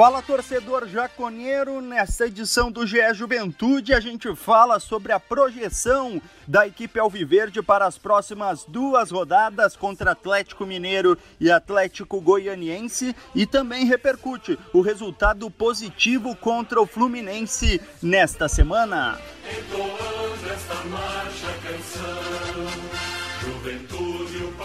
Fala torcedor jaconeiro, nessa edição do GE Juventude a gente fala sobre a projeção da equipe Alviverde para as próximas duas rodadas contra Atlético Mineiro e Atlético Goianiense. E também repercute o resultado positivo contra o Fluminense nesta semana.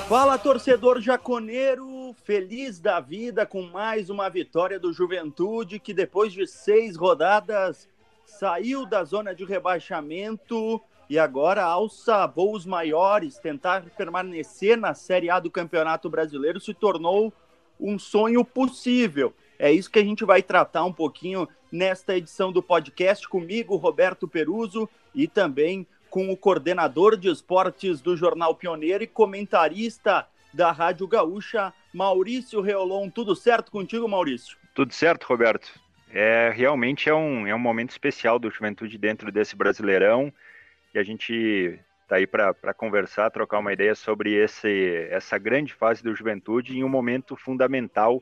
Fala torcedor jaconeiro, feliz da vida com mais uma vitória do Juventude, que depois de seis rodadas saiu da zona de rebaixamento e agora alça voos maiores, tentar permanecer na Série A do Campeonato Brasileiro se tornou um sonho possível. É isso que a gente vai tratar um pouquinho nesta edição do podcast comigo, Roberto Peruso, e também com o coordenador de esportes do Jornal Pioneiro e comentarista da Rádio Gaúcha, Maurício Reolon. Tudo certo contigo, Maurício? Tudo certo, Roberto. É, realmente é um, é um momento especial do Juventude dentro desse Brasileirão e a gente está aí para conversar, trocar uma ideia sobre esse, essa grande fase do Juventude em um momento fundamental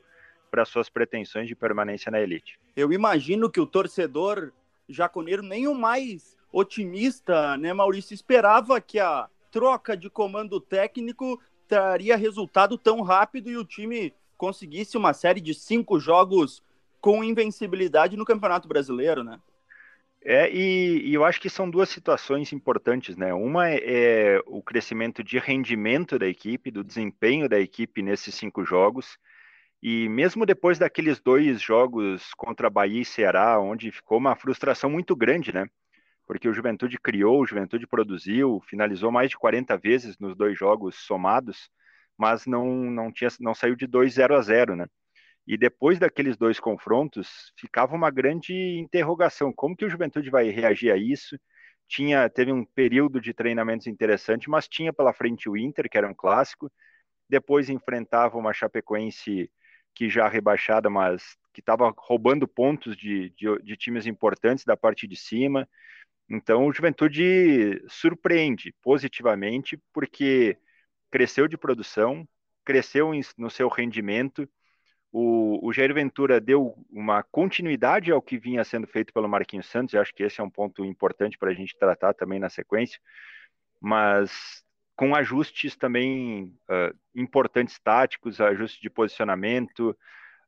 para suas pretensões de permanência na elite. Eu imagino que o torcedor jaconeiro, nem o mais otimista, né, Maurício, esperava que a troca de comando técnico traria resultado tão rápido e o time conseguisse uma série de cinco jogos com invencibilidade no Campeonato Brasileiro, né? É, e, e, eu acho que são duas situações importantes, né? Uma é, é, o crescimento de rendimento da equipe, do desempenho da equipe nesses cinco jogos. E mesmo depois daqueles dois jogos contra Bahia e Ceará, onde ficou uma frustração muito grande, né? Porque o Juventude criou, o Juventude produziu, finalizou mais de 40 vezes nos dois jogos somados, mas não, não, tinha, não saiu de 2 0 a 0, né? E depois daqueles dois confrontos, ficava uma grande interrogação: como que o Juventude vai reagir a isso? Tinha, teve um período de treinamentos interessante, mas tinha pela frente o Inter, que era um clássico. Depois enfrentava uma Chapecoense que já rebaixada, mas que estava roubando pontos de, de, de times importantes da parte de cima. Então, o Juventude surpreende positivamente porque cresceu de produção, cresceu no seu rendimento. O, o Jair Ventura deu uma continuidade ao que vinha sendo feito pelo Marquinhos Santos, eu acho que esse é um ponto importante para a gente tratar também na sequência, mas com ajustes também uh, importantes táticos, ajustes de posicionamento,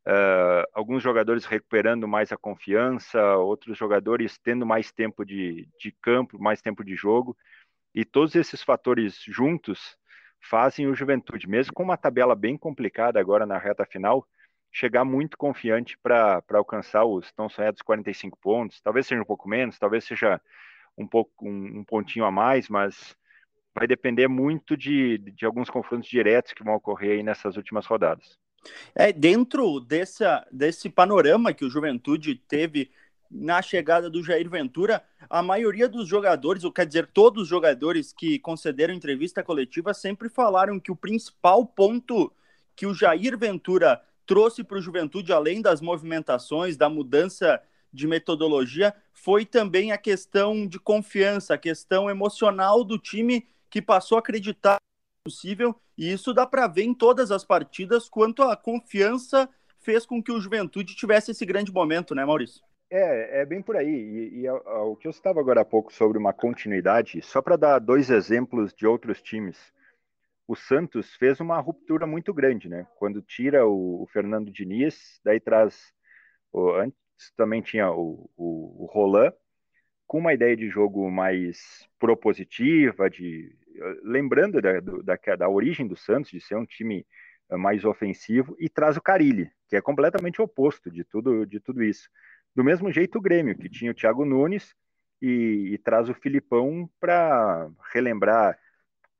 Uh, alguns jogadores recuperando mais a confiança, outros jogadores tendo mais tempo de, de campo, mais tempo de jogo, e todos esses fatores juntos fazem o Juventude, mesmo com uma tabela bem complicada agora na reta final, chegar muito confiante para alcançar os tão sonhados 45 pontos. Talvez seja um pouco menos, talvez seja um pouco um, um pontinho a mais, mas vai depender muito de, de alguns confrontos diretos que vão ocorrer aí nessas últimas rodadas. É, dentro dessa, desse panorama que o Juventude teve na chegada do Jair Ventura, a maioria dos jogadores, ou quer dizer, todos os jogadores que concederam entrevista coletiva sempre falaram que o principal ponto que o Jair Ventura trouxe para o Juventude, além das movimentações, da mudança de metodologia, foi também a questão de confiança, a questão emocional do time que passou a acreditar possível, e isso dá para ver em todas as partidas quanto a confiança fez com que o Juventude tivesse esse grande momento, né, Maurício? É, é bem por aí. E, e o que eu estava agora há pouco sobre uma continuidade, só para dar dois exemplos de outros times. O Santos fez uma ruptura muito grande, né? Quando tira o, o Fernando Diniz, daí traz. O, antes também tinha o, o, o Roland, com uma ideia de jogo mais propositiva, de lembrando da, da, da origem do Santos, de ser um time eh, mais ofensivo, e traz o Carilli, que é completamente oposto de tudo, de tudo isso. Do mesmo jeito o Grêmio, que tinha o Thiago Nunes e, e traz o Filipão para relembrar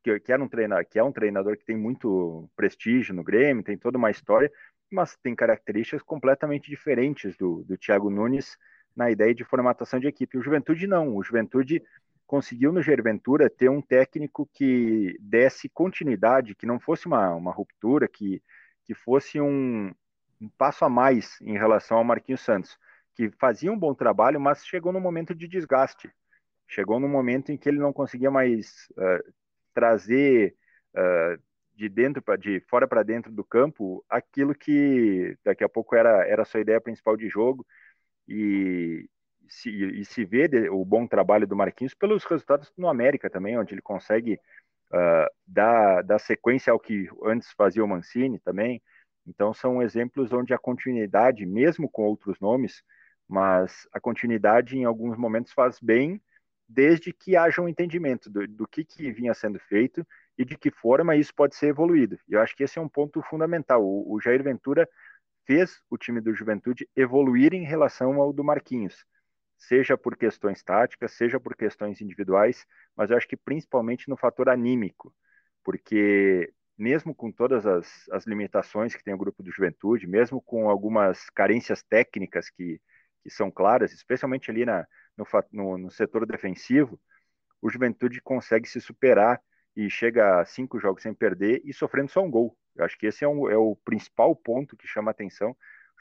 que, que, era um treinador, que é um treinador que tem muito prestígio no Grêmio, tem toda uma história, mas tem características completamente diferentes do, do Thiago Nunes na ideia de formatação de equipe. O Juventude não, o Juventude conseguiu no Gerventura ter um técnico que desse continuidade, que não fosse uma, uma ruptura, que, que fosse um, um passo a mais em relação ao Marquinhos Santos, que fazia um bom trabalho, mas chegou no momento de desgaste. Chegou no momento em que ele não conseguia mais uh, trazer uh, de dentro para de fora para dentro do campo aquilo que daqui a pouco era era a sua ideia principal de jogo e se, e se vê o bom trabalho do Marquinhos pelos resultados no América também, onde ele consegue uh, dar, dar sequência ao que antes fazia o Mancini também. Então são exemplos onde a continuidade, mesmo com outros nomes, mas a continuidade em alguns momentos faz bem, desde que haja um entendimento do, do que, que vinha sendo feito e de que forma isso pode ser evoluído. E eu acho que esse é um ponto fundamental. O, o Jair Ventura fez o time do Juventude evoluir em relação ao do Marquinhos, seja por questões táticas, seja por questões individuais, mas eu acho que principalmente no fator anímico, porque mesmo com todas as, as limitações que tem o grupo do Juventude, mesmo com algumas carências técnicas que, que são claras, especialmente ali na, no, no, no setor defensivo, o Juventude consegue se superar e chega a cinco jogos sem perder e sofrendo só um gol. Eu acho que esse é, um, é o principal ponto que chama atenção.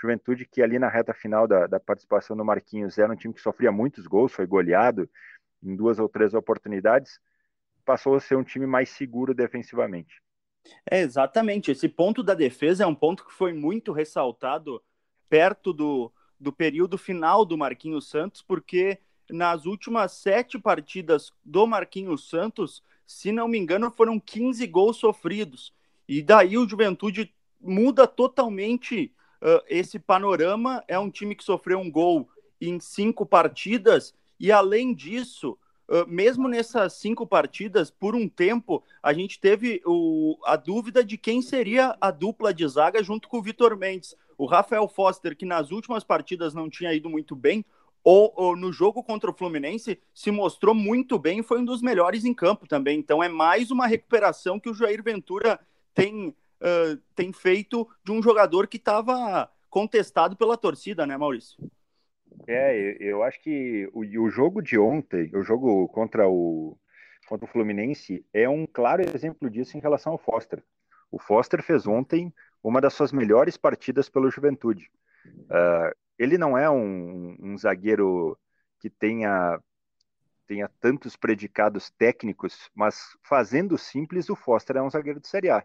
Juventude que ali na reta final da, da participação do Marquinhos era um time que sofria muitos gols, foi goleado em duas ou três oportunidades, passou a ser um time mais seguro defensivamente. É, exatamente. Esse ponto da defesa é um ponto que foi muito ressaltado perto do, do período final do Marquinhos Santos, porque nas últimas sete partidas do Marquinhos Santos, se não me engano, foram 15 gols sofridos. E daí o Juventude muda totalmente uh, esse panorama. É um time que sofreu um gol em cinco partidas, e além disso, uh, mesmo nessas cinco partidas, por um tempo, a gente teve o, a dúvida de quem seria a dupla de zaga junto com o Vitor Mendes. O Rafael Foster, que nas últimas partidas não tinha ido muito bem, ou, ou, no jogo contra o Fluminense se mostrou muito bem, foi um dos melhores em campo também. Então é mais uma recuperação que o Jair Ventura tem, uh, tem feito de um jogador que estava contestado pela torcida, né, Maurício? É, eu acho que o, o jogo de ontem, o jogo contra o, contra o Fluminense, é um claro exemplo disso em relação ao Foster. O Foster fez ontem uma das suas melhores partidas pelo Juventude. Uh, ele não é um, um zagueiro que tenha tenha tantos predicados técnicos, mas fazendo simples, o Foster é um zagueiro de Série A.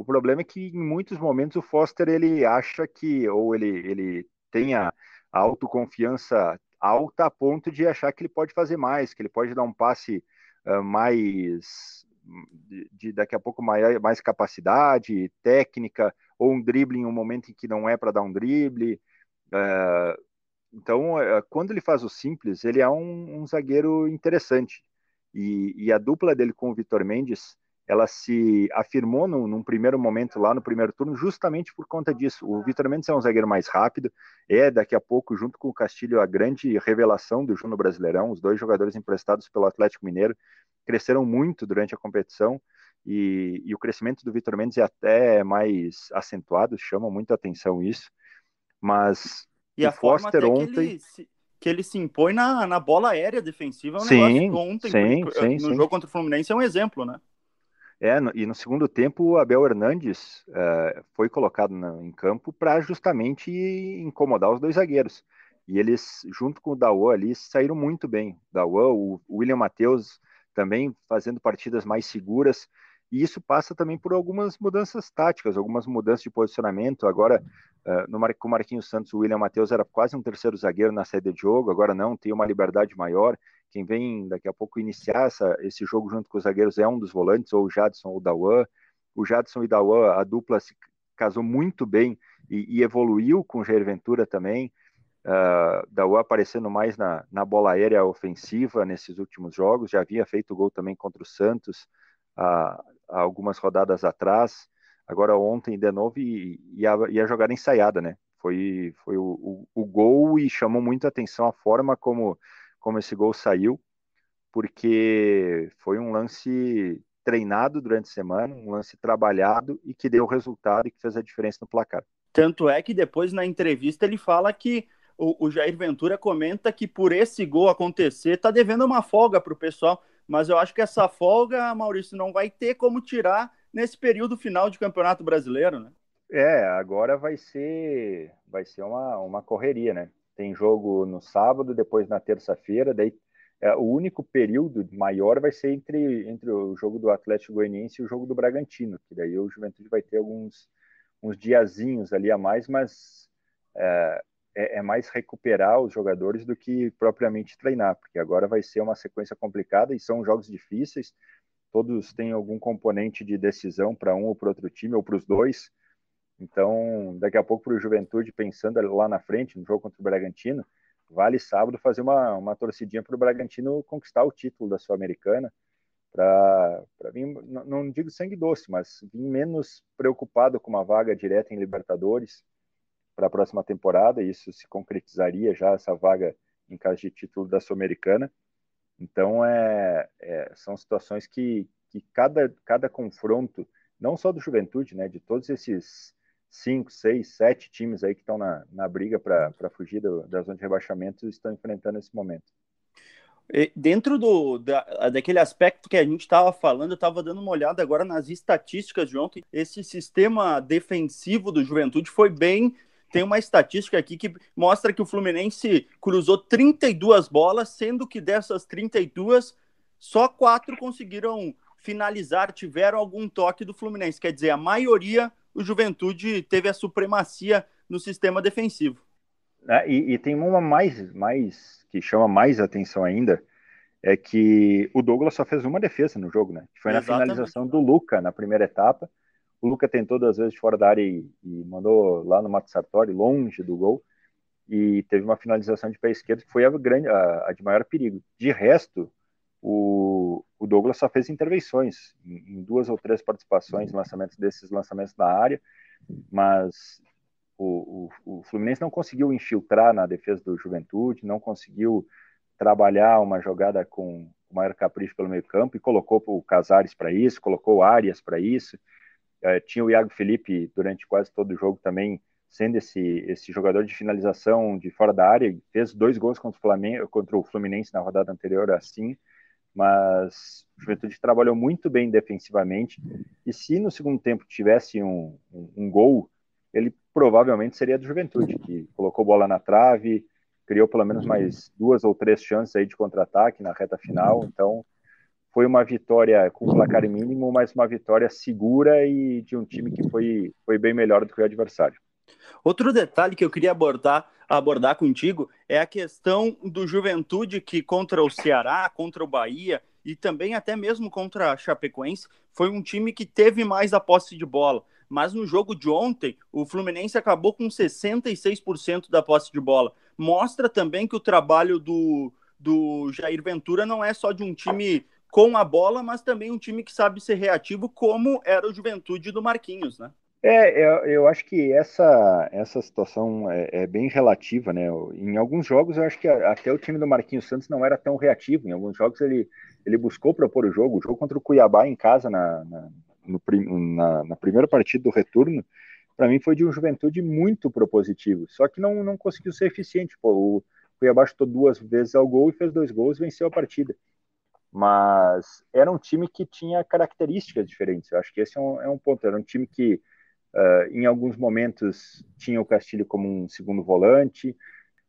O problema é que em muitos momentos o Foster ele acha que, ou ele, ele tem a, autoconfiança alta a ponto de achar que ele pode fazer mais, que ele pode dar um passe uh, mais de, de, daqui a pouco mais, mais capacidade técnica, ou um drible em um momento em que não é para dar um drible. É, então, é, quando ele faz o simples, ele é um, um zagueiro interessante. E, e, a dupla dele com o Vitor Mendes, ela se afirmou no, num primeiro momento lá no primeiro turno, justamente por conta disso. O Vitor Mendes é um zagueiro mais rápido, é daqui a pouco, junto com o Castilho, a grande revelação do Juno Brasileirão. Os dois jogadores emprestados pelo Atlético Mineiro cresceram muito durante a competição. E, e o crescimento do Vitor Mendes é até mais acentuado, chama muita atenção isso mas e a Foster ontem. Que ele, se, que ele se impõe na, na bola aérea defensiva é um sim, negócio ontem. Sim, porque, sim, no sim. jogo contra o Fluminense é um exemplo, né? É, e no segundo tempo o Abel Hernandes uh, foi colocado na, em campo para justamente incomodar os dois zagueiros. E eles, junto com o Dawa ali, saíram muito bem. Dawa, o William Matheus também fazendo partidas mais seguras. E isso passa também por algumas mudanças táticas, algumas mudanças de posicionamento. Agora, uh, no Mar com o Marquinhos Santos, o William Matheus era quase um terceiro zagueiro na saída de jogo, agora não, tem uma liberdade maior. Quem vem daqui a pouco iniciar essa, esse jogo junto com os zagueiros é um dos volantes, ou o Jadson ou o Dawan. O Jadson e o Dawan, a dupla se casou muito bem e, e evoluiu com o Jair Ventura também. Uh, Dawan aparecendo mais na, na bola aérea ofensiva nesses últimos jogos, já havia feito gol também contra o Santos. Uh, algumas rodadas atrás, agora ontem de novo, e, e, a, e a jogada ensaiada, né? Foi, foi o, o, o, gol e chamou muito a atenção a forma como, como esse gol saiu, porque foi um lance treinado durante a semana, um lance trabalhado e que deu resultado e que fez a diferença no placar. Tanto é que depois na entrevista ele fala que o, o Jair Ventura comenta que por esse gol acontecer tá devendo uma folga para o pessoal mas eu acho que essa folga, Maurício, não vai ter como tirar nesse período final de Campeonato Brasileiro, né? É, agora vai ser vai ser uma, uma correria, né? Tem jogo no sábado, depois na terça-feira, daí é, o único período maior vai ser entre, entre o jogo do Atlético Goianiense e o jogo do Bragantino, que daí o Juventude vai ter alguns uns diazinhos ali a mais, mas é, é, é, mais recuperar os jogadores do que propriamente treinar, porque agora vai ser uma sequência complicada e são jogos difíceis, todos têm algum componente de decisão para um ou para outro time, ou para os dois, então daqui a pouco para o Juventude, pensando lá na frente, no jogo contra o Bragantino, vale sábado fazer uma, uma torcidinha para o Bragantino conquistar o título da Sul-Americana, para vir, não, não digo sangue doce, mas vir menos preocupado com uma vaga direta em Libertadores para a próxima temporada, isso se concretizaria já essa vaga em caso de título da Sul-Americana. Então, é, é, são situações que, que cada, cada confronto, não só do Juventude, né, de todos esses cinco, seis, sete times aí que estão na, na briga para fugir do, da zona de rebaixamento, estão enfrentando esse momento. Dentro do, da, daquele aspecto que a gente estava falando, eu estava dando uma olhada agora nas estatísticas de ontem. Esse sistema defensivo do Juventude foi bem. Tem uma estatística aqui que mostra que o Fluminense cruzou 32 bolas, sendo que dessas 32, só quatro conseguiram finalizar, tiveram algum toque do Fluminense. Quer dizer, a maioria, o Juventude teve a supremacia no sistema defensivo. É, e, e, tem uma mais, mais que chama mais atenção ainda, é que o Douglas só fez uma defesa no jogo, né? Foi na Exatamente. finalização do Luca na primeira etapa. O Luca tentou duas vezes fora da área e, e mandou lá no Mato Sartori, longe do gol, e teve uma finalização de pé esquerdo que foi a, grande, a, a de maior perigo. De resto, o, o, Douglas só fez intervenções em, em duas ou três participações, lançamentos desses lançamentos na área, mas o, o, o, Fluminense não conseguiu infiltrar na defesa do Juventude, não conseguiu trabalhar uma jogada com maior capricho pelo meio campo e colocou o Casares para isso, colocou Arias para isso. É, tinha o Iago Felipe durante quase todo o jogo também sendo esse, esse jogador de finalização de fora da área, fez dois gols contra o, Flamengo, contra o Fluminense na rodada anterior assim, mas o Juventude trabalhou muito bem defensivamente e se no segundo tempo tivesse um, um, um gol ele provavelmente seria do Juventude, que colocou bola na trave, criou pelo menos mais duas ou três chances aí de contra-ataque na reta final. Então, foi uma vitória com placar mínimo, mas uma vitória segura e de um time que foi, foi bem melhor do que o adversário. Outro detalhe que eu queria abordar, abordar contigo é a questão do Juventude que contra o Ceará, contra o Bahia e também até mesmo contra a Chapecoense, foi um time que teve mais a posse de bola mas no jogo de ontem, o Fluminense acabou com 66% da posse de bola. Mostra também que o trabalho do, do Jair Ventura não é só de um time com a bola, mas também um time que sabe ser reativo, como era o Juventude do Marquinhos, né? É, eu, eu acho que essa, essa situação é, é, bem relativa, né? Em alguns jogos, eu acho que até o time do Marquinhos Santos não era tão reativo. Em alguns jogos, ele, ele buscou propor o jogo. O jogo contra o Cuiabá em casa, na, na, no, na, na primeira partida do retorno, para mim foi de um juventude muito propositivo, só que não, não conseguiu ser eficiente. Pô, o Cuiabá chutou duas vezes ao gol e fez dois gols e venceu a partida. Mas era um time que tinha características diferentes. Eu acho que esse é um, é um ponto. Era um time que, uh, em alguns momentos, tinha o Castilho como um segundo volante.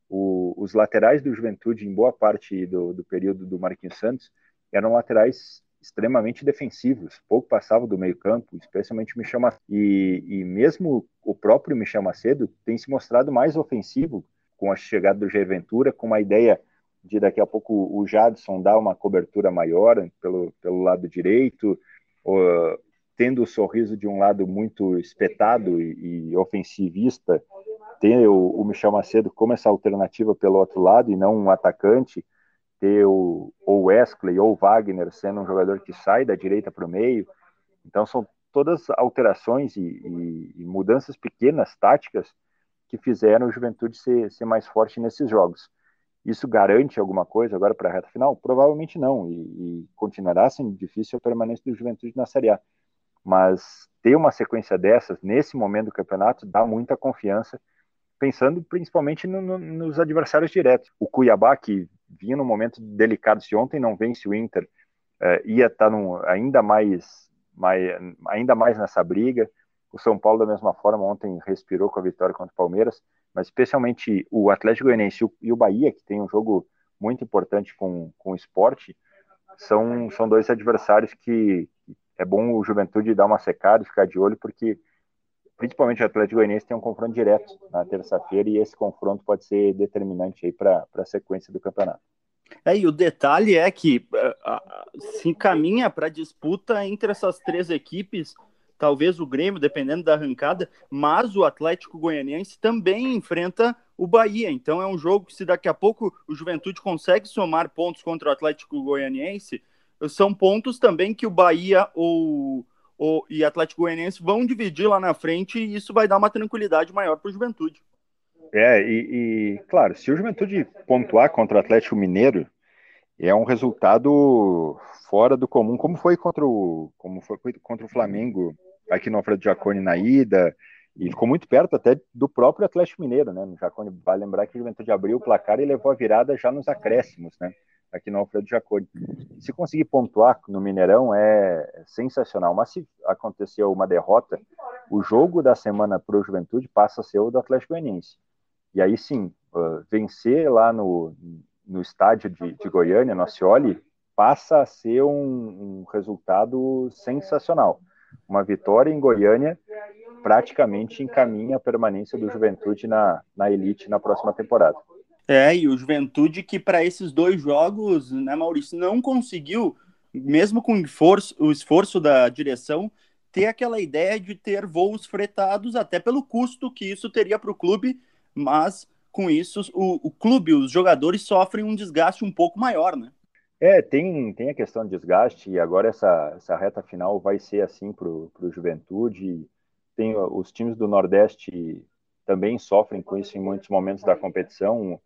O, os laterais do Juventude, em boa parte do, do período do Marquinhos Santos, eram laterais extremamente defensivos, pouco passavam do meio campo, especialmente o Michel Macedo. E, e mesmo o próprio Michel Macedo tem se mostrado mais ofensivo com a chegada do Jair Ventura, com uma ideia de daqui a pouco o Jadson dar uma cobertura maior pelo, pelo lado direito, uh, tendo o sorriso de um lado muito espetado e, e ofensivista, ter o, o Michel Macedo como essa alternativa pelo outro lado e não um atacante, ter o ou Wesley ou Wagner sendo um jogador que sai da direita para o meio. Então são todas alterações e, e, e, mudanças pequenas, táticas, que fizeram o Juventude ser, ser mais forte nesses jogos. Isso garante alguma coisa agora para a reta final? Provavelmente não, e, e, continuará sendo difícil a permanência do Juventude na Série A. Mas ter uma sequência dessas nesse momento do campeonato dá muita confiança, pensando principalmente no, no, nos adversários diretos. O Cuiabá, que vinha num momento delicado. Se ontem não vence o Inter, uh, ia estar tá ainda mais, mais, ainda mais nessa briga. o São Paulo da mesma forma ontem respirou com a vitória contra o Palmeiras, mas especialmente o Atlético Goianiense e o Bahia, que tem um jogo muito importante com, com o esporte, são, são dois adversários que é bom o Juventude dar uma secada e ficar de olho, porque principalmente o Atlético Goianiense tem um confronto direto na terça-feira e esse confronto pode ser determinante aí para a sequência do campeonato. É, e o detalhe é que uh, se encaminha para disputa entre essas três equipes, talvez o Grêmio, dependendo da arrancada, mas o Atlético Goianiense também enfrenta o Bahia. Então é um jogo que, se daqui a pouco o Juventude consegue somar pontos contra o Atlético Goianiense, são pontos também que o Bahia ou, ou, e Atlético Goianiense vão dividir lá na frente e isso vai dar uma tranquilidade maior para o Juventude. É, e, e, claro, se o Juventude pontuar contra o Atlético Mineiro, é um resultado fora do comum, como foi contra o, como foi contra o Flamengo aqui no Alfredo Jaconi na ida, e ficou muito perto até do próprio Atlético Mineiro, né? No Jaconi, vai lembrar que o Juventude abriu o placar e levou a virada já nos acréscimos, né? Aqui no Alfredo Jaconi. Se conseguir pontuar no Mineirão é sensacional, mas se acontecer uma derrota, o jogo da semana para o Juventude passa a ser o do Atlético Goianiense. E aí sim, uh, vencer lá no, no estádio de, de Goiânia, no Acioli, passa a ser um, um resultado sensacional. Uma vitória em Goiânia praticamente encaminha a permanência do Juventude na, na elite na próxima temporada. É, e o Juventude que para esses dois jogos, né, Maurício, não conseguiu, mesmo com o esforço, da direção, ter aquela ideia de ter voos fretados, até pelo custo que isso teria para o clube, mas com isso o, o clube, os jogadores sofrem um desgaste um pouco maior, né? É, tem, tem a questão de desgaste, e agora essa, essa reta final vai ser assim para o Juventude. Tem os times do Nordeste também sofrem com isso em muitos momentos da competição.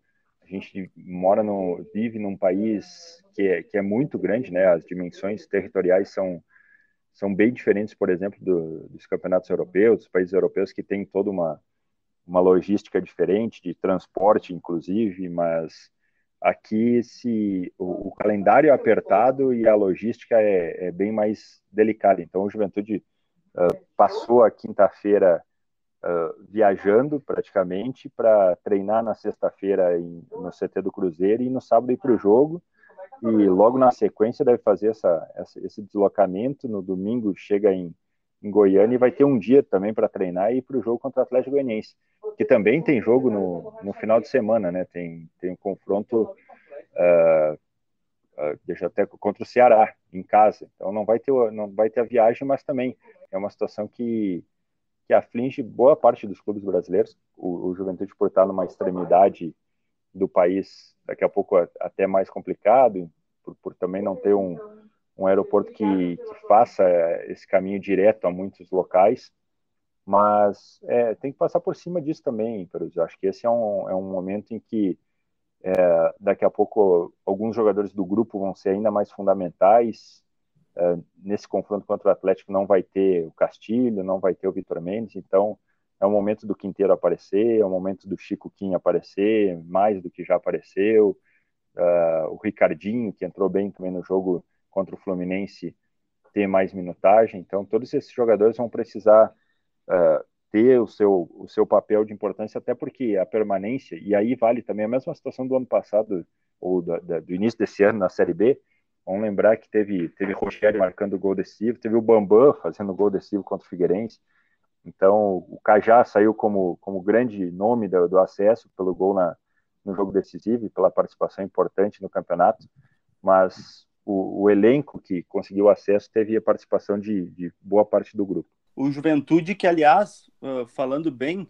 A gente mora no, vive num país que é, que é muito grande, né? As dimensões territoriais são, são bem diferentes, por exemplo, do, dos campeonatos europeus, dos países europeus que têm toda uma, uma logística diferente de transporte, inclusive, mas Aqui, se o, o, calendário é apertado e a logística é, é bem mais delicada. Então, o Juventude uh, passou a quinta-feira uh, viajando praticamente para treinar na sexta-feira no CT do Cruzeiro e no sábado ir para o jogo. E logo na sequência deve fazer essa, essa, esse deslocamento. No domingo chega em, em Goiânia e vai ter um dia também para treinar e ir para o jogo contra o Atlético Goianiense que também tem jogo no, no final de semana, né? Tem, tem um confronto, uh, uh, deixa até contra o Ceará em casa. Então não vai ter não vai ter a viagem, mas também é uma situação que que aflige boa parte dos clubes brasileiros. O, o Juventude por estar numa extremidade do país, daqui a pouco até mais complicado, por, por também não ter um, um aeroporto que, que faça esse caminho direto a muitos locais mas é, tem que passar por cima disso também, Peruzzi. Eu acho que esse é um, é um momento em que é, daqui a pouco alguns jogadores do grupo vão ser ainda mais fundamentais. É, nesse confronto contra o Atlético não vai ter o Castilho, não vai ter o Vitor Mendes, então é o momento do Quinteiro aparecer, é o momento do Chico Kim aparecer, mais do que já apareceu. Uh, o Ricardinho, que entrou bem também no jogo contra o Fluminense, ter mais minutagem. Então, todos esses jogadores vão precisar uh, ter o seu, o seu papel de importância, até porque a permanência, e aí vale também a mesma situação do ano passado, ou do, do início desse ano na Série B, vamos lembrar que teve, teve Rogério marcando gol decisivo, teve o Bambam fazendo gol decisivo contra o Figueirense, então o Cajá saiu como, como grande nome do, do acesso pelo gol na, no jogo decisivo e pela participação importante no campeonato, mas o, o elenco que conseguiu acesso teve a participação de, de boa parte do grupo. O Juventude, que aliás, uh, falando bem,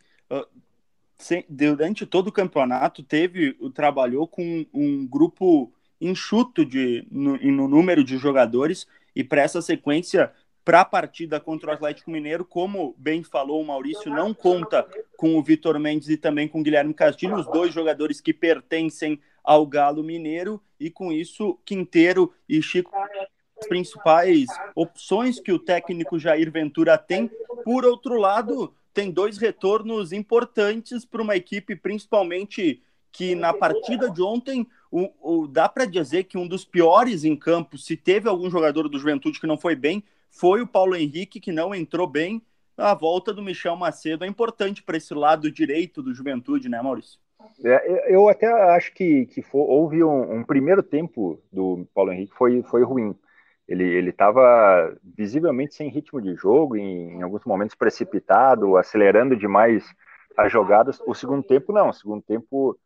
sem, durante todo o campeonato teve, trabalhou com um grupo enxuto de, no, no número de jogadores e para essa sequência para a partida contra o Atlético Mineiro, como bem falou o Maurício, não conta com o Vitor Mendes e também com o Guilherme Castilho, os dois jogadores que pertencem ao Galo Mineiro, e com isso Quinteiro e Chico as principais opções que o técnico Jair Ventura tem. Por outro lado, tem dois retornos importantes para uma equipe, principalmente que na partida de ontem o, o dá para dizer que um dos piores em campo, se teve algum jogador do Juventude que não foi bem, foi o Paulo Henrique, que não entrou bem. a volta do Michel Macedo é importante para esse lado direito do Juventude, né, Maurício? É, eu até acho que, que houve um, um, primeiro tempo do Paulo Henrique foi, foi ruim. Ele estava visivelmente sem ritmo de jogo, em, em, alguns momentos precipitado, acelerando demais as jogadas. O segundo tempo, não. O segundo tempo,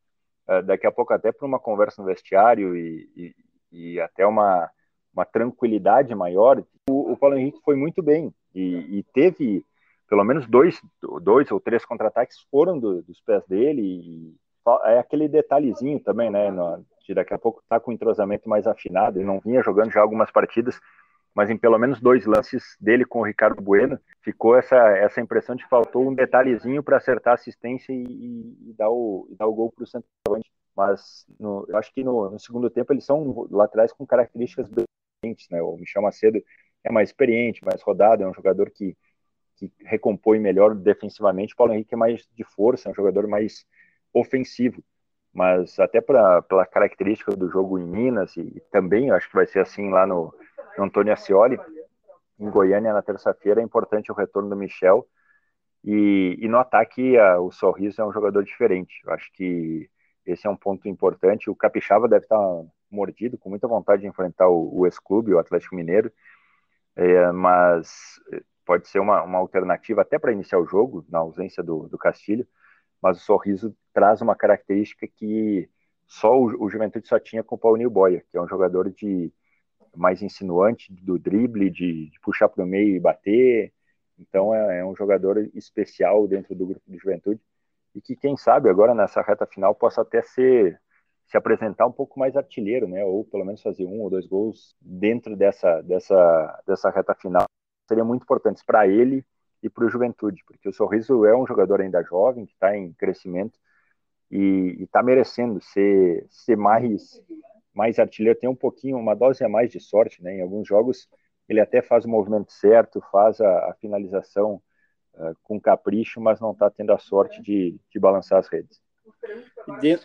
é, daqui a pouco, até para uma conversa no vestiário e, e, e, até uma, uma tranquilidade maior, o, o Paulo Henrique foi muito bem e, e teve pelo menos dois, dois ou três contra-ataques foram do, dos pés dele e é aquele detalhezinho também, né? No, de daqui a pouco tá com o entrosamento mais afinado. Ele não vinha jogando já algumas partidas, mas em pelo menos dois lances dele com o Ricardo Bueno, ficou essa, essa impressão de que faltou um detalhezinho para acertar a assistência e, e, dar o, e dar o gol para o centroavante. Mas no, eu acho que no, no, segundo tempo eles são laterais com características diferentes, né? O Michel Macedo é mais experiente, mais rodado, é um jogador que, que recompõe melhor defensivamente. O Paulo Henrique é mais de força, é um jogador mais ofensivo. Mas até pra, pela característica do jogo em Minas, e também acho que vai ser assim lá no Antônio Ascioli, em Goiânia na terça-feira, é importante o retorno do Michel. E, e no ataque, a, o Sorriso é um jogador diferente. Eu acho que esse é um ponto importante. O Capixaba deve estar mordido, com muita vontade de enfrentar o, o ex-clube, o Atlético Mineiro, é, mas pode ser uma, uma alternativa até para iniciar o jogo, na ausência do, do Castilho mas o sorriso traz uma característica que só o, o Juventude só tinha com o Paulinho Boia, que é um jogador de mais insinuante do drible, de, de puxar para o meio e bater. Então é, é, um jogador especial dentro do grupo de Juventude e que quem sabe agora nessa reta final possa até ser se apresentar um pouco mais artilheiro, né? Ou pelo menos fazer um ou dois gols dentro dessa dessa dessa reta final. Seria muito importante para ele e para o Juventude, porque o Sorriso é um jogador ainda jovem, que está em crescimento e está merecendo ser, ser mais, mais artilheiro, tem um pouquinho, uma dose a mais de sorte, né? Em alguns jogos ele até faz o movimento certo, faz a, a finalização uh, com capricho, mas não está tendo a sorte de, de balançar as redes.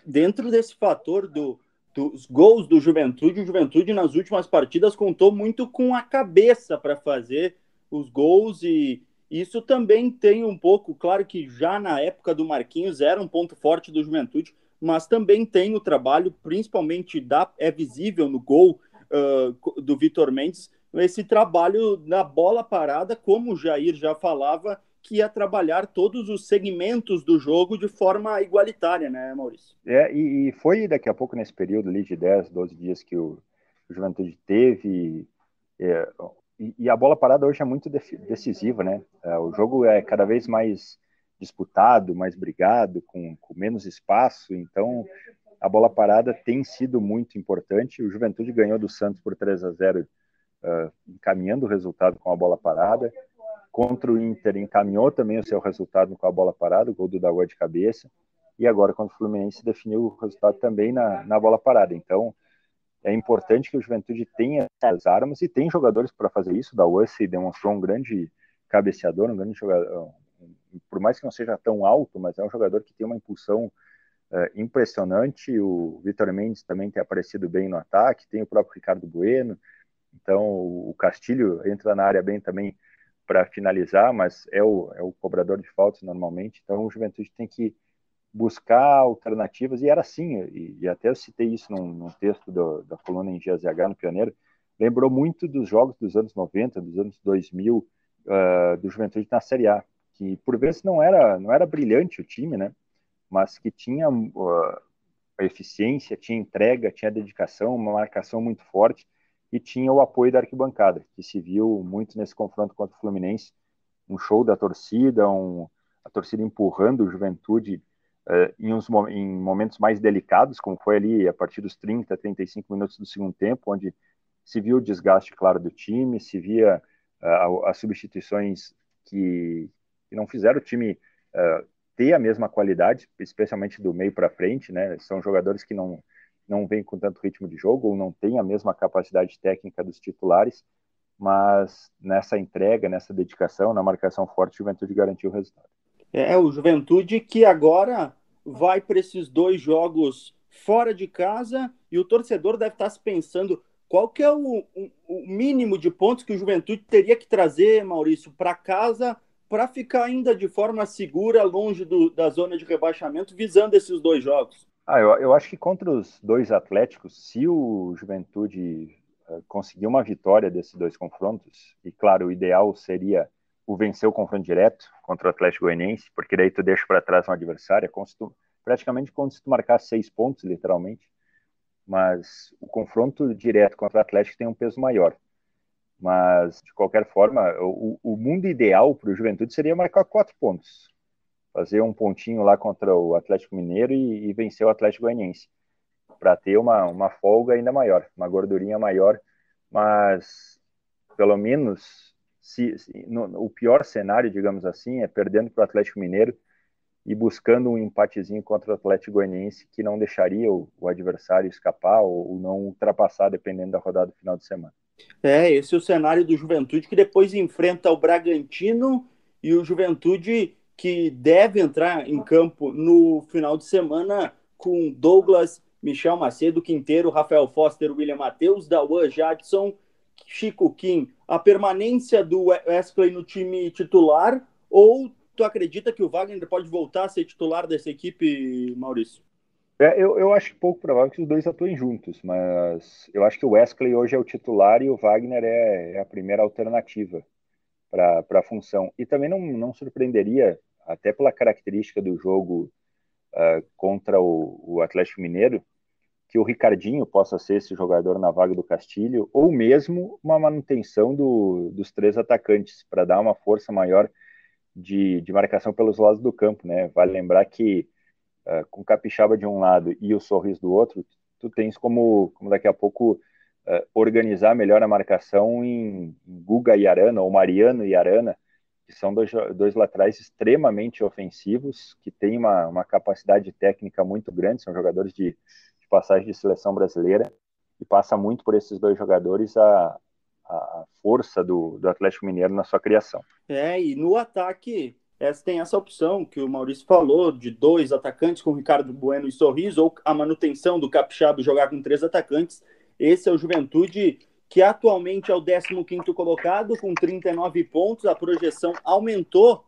Dentro desse fator do, dos gols do Juventude, o Juventude nas últimas partidas contou muito com a cabeça para fazer os gols e, isso também tem um pouco, claro que já na época do Marquinhos era um ponto forte do Juventude, mas também tem o trabalho, principalmente da, é visível no gol uh, do Vitor Mendes, esse trabalho na bola parada, como o Jair já falava, que ia trabalhar todos os segmentos do jogo de forma igualitária, né, Maurício? É, e, e foi daqui a pouco nesse período ali de 10, 12 dias que o, o Juventude teve, é, e, a bola parada hoje é muito decisiva, né? É, o jogo é cada vez mais disputado, mais brigado, com, com menos espaço, então a bola parada tem sido muito importante. O Juventude ganhou do Santos por 3 a 0, uh, encaminhando o resultado com a bola parada. Contra o Inter, encaminhou também o seu resultado com a bola parada, o gol do Dagoa de cabeça. E agora, contra o Fluminense, definiu o resultado também na, na bola parada. Então, é importante que o Juventude tenha as armas e tem jogadores para fazer isso. Da Ussi demonstrou um grande cabeceador, um grande jogador, por mais que não seja tão alto, mas é um jogador que tem uma impulsão uh, impressionante. O Vitor Mendes também tem aparecido bem no ataque, tem o próprio Ricardo Bueno. Então o Castilho entra na área bem também para finalizar, mas é o, é o cobrador de faltas normalmente. Então o Juventude tem que buscar alternativas, e era assim, e, e até eu citei isso num, num texto do, da coluna em GZH no Pioneiro, lembrou muito dos jogos dos anos 90, dos anos 2000, uh, ah, do Juventude na Série A, que por vezes não era, não era brilhante o time, né, mas que tinha uh, eficiência, tinha entrega, tinha dedicação, uma marcação muito forte, e tinha o apoio da arquibancada, que se viu muito nesse confronto contra o Fluminense, um show da torcida, um, a torcida empurrando o Juventude uh, em, uns, em momentos mais delicados, como foi ali a partir dos 30, 35 minutos do segundo tempo, onde se viu o desgaste, claro, do time, se via uh, as substituições que, que, não fizeram o time uh, ter a mesma qualidade, especialmente do meio para frente, né? São jogadores que não não vêm com tanto ritmo de jogo ou não têm a mesma capacidade técnica dos titulares, mas nessa entrega, nessa dedicação, na marcação forte, o Juventude garantiu o resultado. É, o Juventude que agora vai para esses dois jogos fora de casa e o torcedor deve estar se pensando qual que é o, o, o mínimo de pontos que o Juventude teria que trazer, Maurício, para casa para ficar ainda de forma segura, longe do, da zona de rebaixamento, visando esses dois jogos? Ah, eu, eu acho que contra os dois Atléticos, se o Juventude uh, conseguir uma vitória desses dois confrontos, e claro, o ideal seria o vencer o confronto direto contra o Atlético Goianiense, porque daí tu deixa para trás um adversário, é tu, praticamente como se tu marcar seis pontos, literalmente, mas o confronto direto contra o Atlético tem um peso maior. Mas, de qualquer forma, o, o mundo ideal para o Juventude seria marcar quatro pontos. Fazer um pontinho lá contra o Atlético Mineiro e, e vencer o Atlético Goianiense. Para ter uma, uma folga ainda maior, uma gordurinha maior. Mas, pelo menos, se, se no, o pior cenário, digamos assim, é perdendo para o Atlético Mineiro e buscando um empatezinho contra o Atlético Goianiense que não deixaria o, o adversário escapar ou, ou, não ultrapassar, dependendo da rodada do final de semana. É, esse é o cenário do Juventude que depois enfrenta o Bragantino e o Juventude que deve entrar em campo no final de semana com Douglas, Michel Macedo, Quinteiro, Rafael Foster, William Matheus, Dawan Jadson, Chico Kim. A permanência do Wesley no time titular ou tu acredita que o Wagner pode voltar a ser titular dessa equipe, Maurício? É, eu, eu acho pouco provável que os dois atuem juntos, mas eu acho que o Wesley hoje é o titular e o Wagner é, é a primeira alternativa para a função. E também não, não surpreenderia, até pela característica do jogo uh, contra o, o Atlético Mineiro, que o Ricardinho possa ser esse jogador na vaga do Castilho, ou mesmo uma manutenção do, dos três atacantes, para dar uma força maior de, de marcação pelos lados do campo, né? Vale lembrar que uh, com Capixaba de um lado e o Sorriso do outro, tu tens como, como daqui a pouco uh, organizar melhor a marcação em, Guga e Arana, ou Mariano e Arana, que são dois, dois laterais extremamente ofensivos, que têm uma, uma capacidade técnica muito grande, são jogadores de, de passagem de seleção brasileira, e passa muito por esses dois jogadores a, a força do, do Atlético Mineiro na sua criação. É, e no ataque essa, tem essa opção que o Maurício falou, de dois atacantes com Ricardo Bueno e Sorriso, ou a manutenção do Capixaba jogar com três atacantes. Esse é o Juventude, que atualmente é o 15º colocado, com 39 pontos. A projeção aumentou,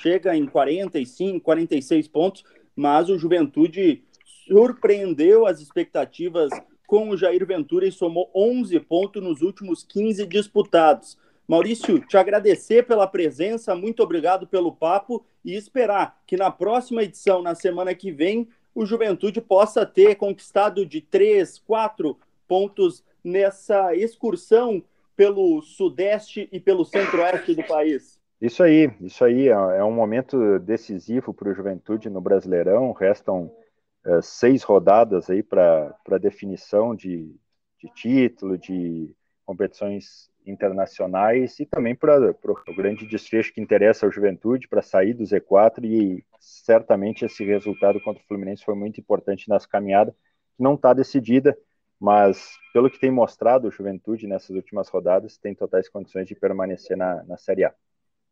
chega em 45, 46 pontos, mas o Juventude surpreendeu as expectativas com o Jair Ventura e somou 11 pontos nos últimos 15 disputados. Maurício, te agradecer pela presença, muito obrigado pelo papo e esperar que na próxima edição, na semana que vem, o Juventude possa ter conquistado de 3, 4 pontos nessa excursão pelo sudeste e pelo centro-oeste do país. Isso aí, isso aí é um momento decisivo para o Juventude no Brasileirão. Restam é, seis rodadas aí para definição de, de título, de competições internacionais e também para o grande desfecho que interessa ao Juventude para sair do Z4 e certamente esse resultado contra o Fluminense foi muito importante nessa caminhada, que não está decidida, mas pelo que tem mostrado o Juventude nessas últimas rodadas, tem totais condições de permanecer na, na Série A.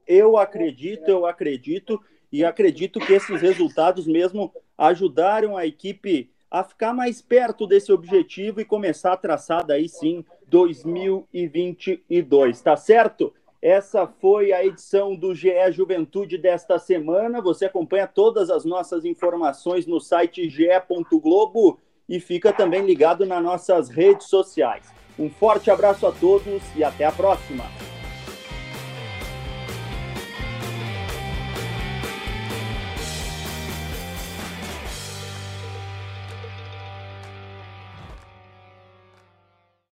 Eu acredito, eu acredito, e acredito que esses resultados mesmo ajudaram a equipe a ficar mais perto desse objetivo e começar a traçar daí sim 2022, tá certo? Essa foi a edição do GE Juventude desta semana. Você acompanha todas as nossas informações no site ge.globo e fica também ligado nas nossas redes sociais. Um forte abraço a todos e até a próxima!